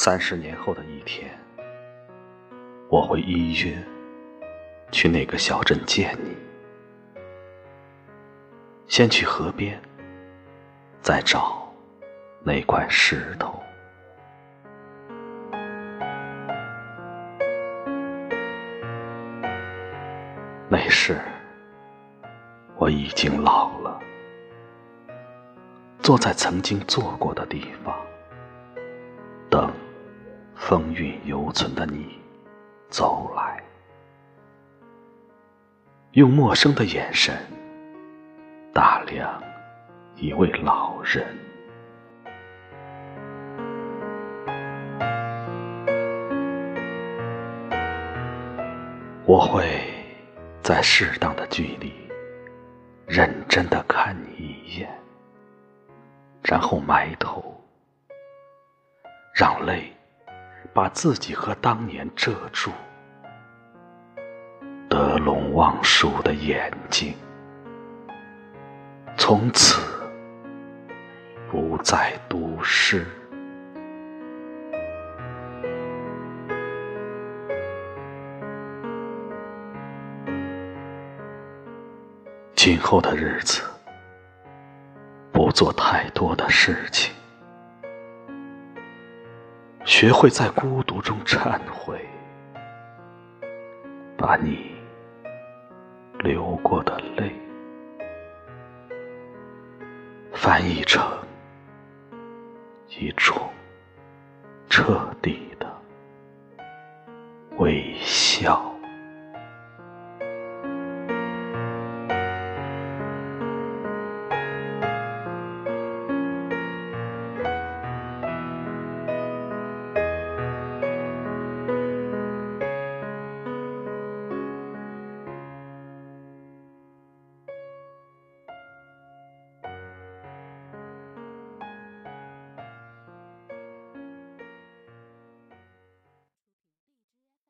三十年后的一天，我会依约去那个小镇见你。先去河边，再找那块石头。那时，我已经老了，坐在曾经坐过的地方，等风韵犹存的你走来，用陌生的眼神打量一位老人。我会。在适当的距离，认真的看你一眼，然后埋头，让泪把自己和当年遮住。得陇望蜀的眼睛，从此不再读诗。今后的日子，不做太多的事情，学会在孤独中忏悔，把你流过的泪翻译成一种彻底的微笑。